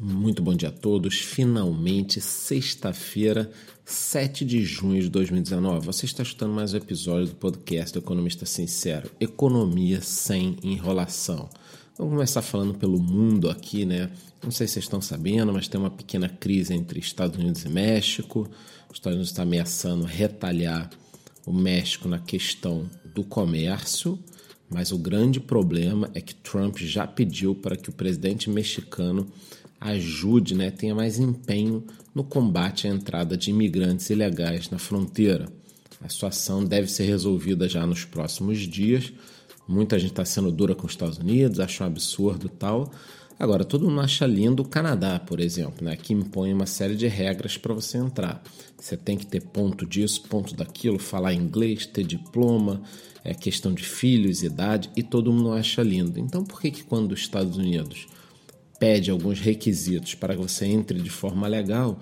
Muito bom dia a todos. Finalmente, sexta-feira, 7 de junho de 2019. Você está escutando mais um episódio do podcast do Economista Sincero: Economia sem enrolação. Vamos começar falando pelo mundo aqui, né? Não sei se vocês estão sabendo, mas tem uma pequena crise entre Estados Unidos e México. Os Estados Unidos está ameaçando retalhar o México na questão do comércio. Mas o grande problema é que Trump já pediu para que o presidente mexicano ajude, né, tenha mais empenho no combate à entrada de imigrantes ilegais na fronteira. A situação deve ser resolvida já nos próximos dias. Muita gente está sendo dura com os Estados Unidos, acha um absurdo tal. Agora, todo mundo acha lindo o Canadá, por exemplo, né, que impõe uma série de regras para você entrar. Você tem que ter ponto disso, ponto daquilo, falar inglês, ter diploma, é questão de filhos, idade, e todo mundo acha lindo. Então, por que, que quando os Estados Unidos pede alguns requisitos para que você entre de forma legal,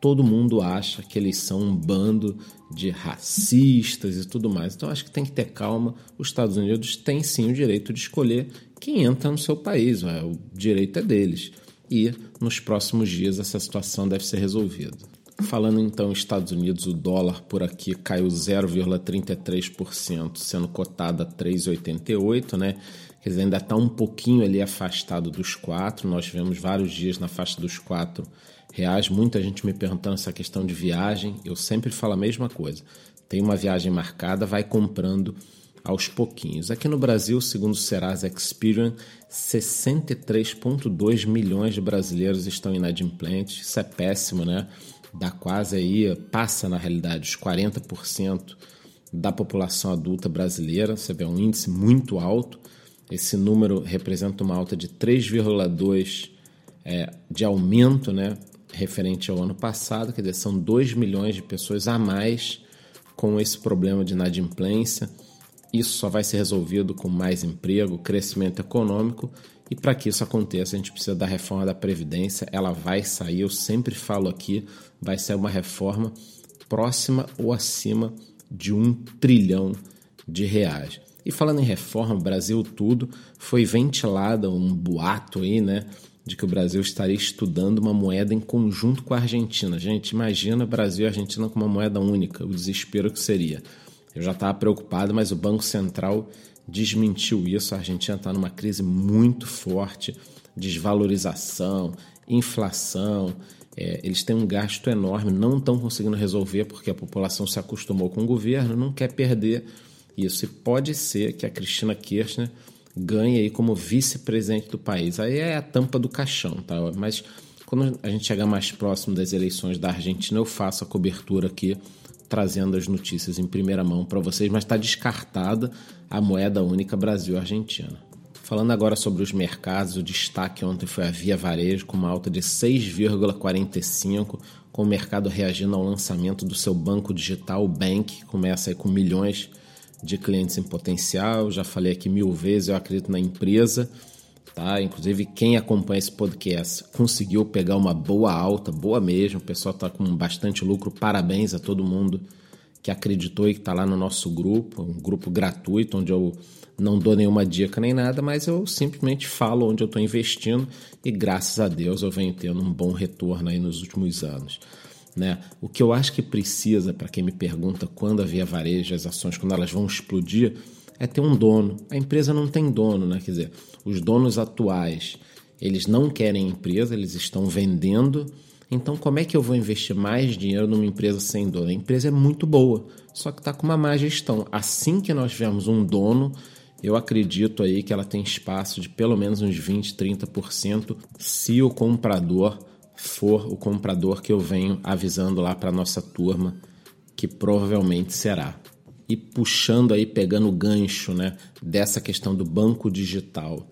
todo mundo acha que eles são um bando de racistas e tudo mais. Então acho que tem que ter calma. Os Estados Unidos têm sim o direito de escolher quem entra no seu país, o direito é deles. E nos próximos dias essa situação deve ser resolvida. Falando então em Estados Unidos, o dólar por aqui caiu 0,33%, sendo cotado a 3,88, né? Quer dizer, ainda está um pouquinho ali afastado dos quatro. Nós tivemos vários dias na faixa dos quatro reais. Muita gente me perguntando essa questão de viagem. Eu sempre falo a mesma coisa. Tem uma viagem marcada, vai comprando aos pouquinhos. Aqui no Brasil, segundo o Serasa Experian, 63,2 milhões de brasileiros estão inadimplentes. Isso é péssimo, né? Dá quase aí, passa na realidade os 40% da população adulta brasileira. Você vê um índice muito alto. Esse número representa uma alta de 3,2 é, de aumento, né, referente ao ano passado, quer dizer, são 2 milhões de pessoas a mais com esse problema de inadimplência. Isso só vai ser resolvido com mais emprego, crescimento econômico, e para que isso aconteça, a gente precisa da reforma da Previdência. Ela vai sair, eu sempre falo aqui, vai ser uma reforma próxima ou acima de um trilhão de reais. E falando em reforma, Brasil tudo, foi ventilada um boato aí, né? De que o Brasil estaria estudando uma moeda em conjunto com a Argentina. Gente, imagina Brasil e Argentina com uma moeda única, o desespero que seria. Eu já estava preocupado, mas o Banco Central desmentiu isso. A Argentina está numa crise muito forte, desvalorização, inflação. É, eles têm um gasto enorme, não estão conseguindo resolver porque a população se acostumou com o governo, não quer perder isso. E pode ser que a Cristina Kirchner ganhe aí como vice-presidente do país. Aí é a tampa do caixão, tá? Mas quando a gente chegar mais próximo das eleições da Argentina, eu faço a cobertura aqui, trazendo as notícias em primeira mão para vocês, mas está descartada a moeda única Brasil-Argentina. Falando agora sobre os mercados, o destaque ontem foi a Via Varejo, com uma alta de 6,45%, com o mercado reagindo ao lançamento do seu banco digital, o Bank, que começa aí com milhões de clientes em potencial. Já falei aqui mil vezes, eu acredito na empresa. Tá? Inclusive, quem acompanha esse podcast conseguiu pegar uma boa alta, boa mesmo. O pessoal está com bastante lucro. Parabéns a todo mundo que acreditou e que está lá no nosso grupo, um grupo gratuito, onde eu não dou nenhuma dica nem nada, mas eu simplesmente falo onde eu estou investindo e graças a Deus eu venho tendo um bom retorno aí nos últimos anos. Né? O que eu acho que precisa, para quem me pergunta quando havia varejo, as ações, quando elas vão explodir, é ter um dono. A empresa não tem dono, né? quer dizer, os donos atuais eles não querem empresa, eles estão vendendo. Então, como é que eu vou investir mais dinheiro numa empresa sem dono? A empresa é muito boa, só que está com uma má gestão. Assim que nós tivermos um dono, eu acredito aí que ela tem espaço de pelo menos uns 20, 30% se o comprador for o comprador que eu venho avisando lá para nossa turma que provavelmente será. E puxando aí, pegando o gancho né, dessa questão do banco digital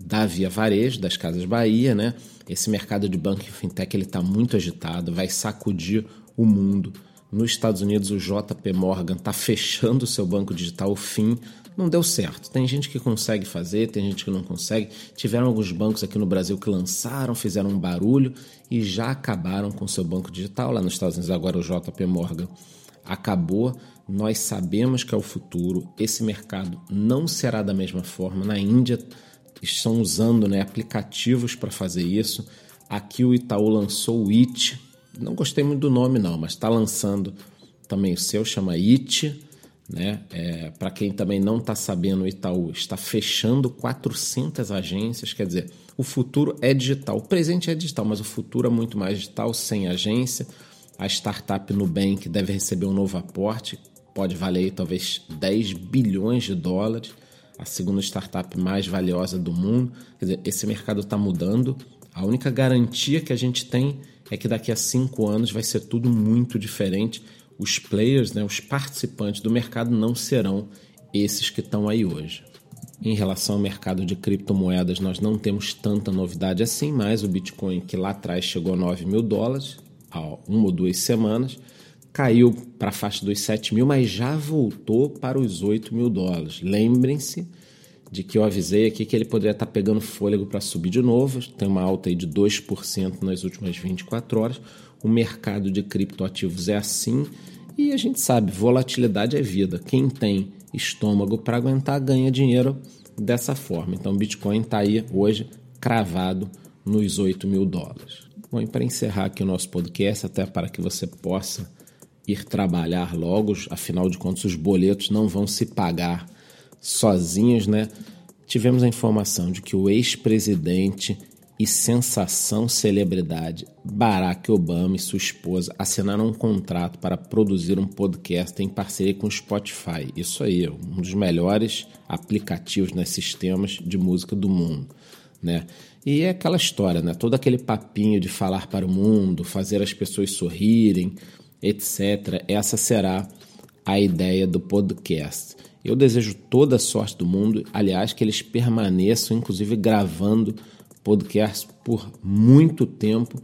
da Via Varejo, das Casas Bahia, né? Esse mercado de banco e fintech ele está muito agitado, vai sacudir o mundo. Nos Estados Unidos, o JP Morgan está fechando o seu banco digital, o fim não deu certo. Tem gente que consegue fazer, tem gente que não consegue. Tiveram alguns bancos aqui no Brasil que lançaram, fizeram um barulho e já acabaram com seu banco digital. Lá nos Estados Unidos, agora o JP Morgan acabou. Nós sabemos que é o futuro. Esse mercado não será da mesma forma. Na Índia estão usando né, aplicativos para fazer isso. Aqui o Itaú lançou o IT. Não gostei muito do nome, não, mas está lançando também o seu, chama IT. Né? É, Para quem também não está sabendo, o Itaú está fechando 400 agências. Quer dizer, o futuro é digital. O presente é digital, mas o futuro é muito mais digital, sem agência. A startup Nubank deve receber um novo aporte, pode valer talvez 10 bilhões de dólares, a segunda startup mais valiosa do mundo. Quer dizer, esse mercado está mudando. A única garantia que a gente tem é que daqui a cinco anos vai ser tudo muito diferente. Os players, né, os participantes do mercado não serão esses que estão aí hoje. Em relação ao mercado de criptomoedas, nós não temos tanta novidade assim, mas o Bitcoin, que lá atrás chegou a 9 mil dólares, há uma ou duas semanas, caiu para a faixa dos 7 mil, mas já voltou para os 8 mil dólares. Lembrem-se de que eu avisei aqui que ele poderia estar tá pegando fôlego para subir de novo, tem uma alta aí de 2% nas últimas 24 horas. O mercado de criptoativos é assim e a gente sabe, volatilidade é vida. Quem tem estômago para aguentar ganha dinheiro dessa forma. Então, Bitcoin está aí hoje cravado nos 8 mil dólares. Bom, e para encerrar aqui o nosso podcast, até para que você possa ir trabalhar logo, afinal de contas, os boletos não vão se pagar sozinhos, né? Tivemos a informação de que o ex-presidente e sensação celebridade Barack Obama e sua esposa assinaram um contrato para produzir um podcast em parceria com o Spotify. Isso aí, um dos melhores aplicativos, né, sistemas de música do mundo, né? E é aquela história, né? Todo aquele papinho de falar para o mundo, fazer as pessoas sorrirem, etc. Essa será a ideia do podcast. Eu desejo toda a sorte do mundo, aliás, que eles permaneçam, inclusive, gravando podcast por muito tempo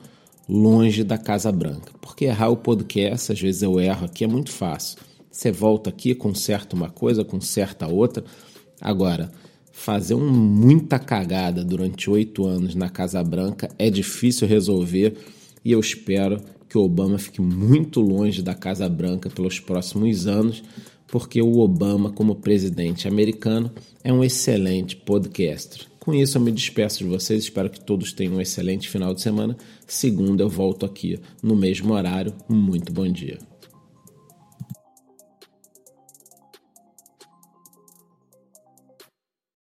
longe da Casa Branca. Porque errar o podcast, às vezes eu erro aqui, é muito fácil. Você volta aqui, conserta uma coisa, conserta outra. Agora, fazer um, muita cagada durante oito anos na Casa Branca é difícil resolver e eu espero que o Obama fique muito longe da Casa Branca pelos próximos anos, porque o Obama, como presidente americano, é um excelente podcaster. Com isso, eu me despeço de vocês. Espero que todos tenham um excelente final de semana. Segunda, eu volto aqui no mesmo horário. Muito bom dia.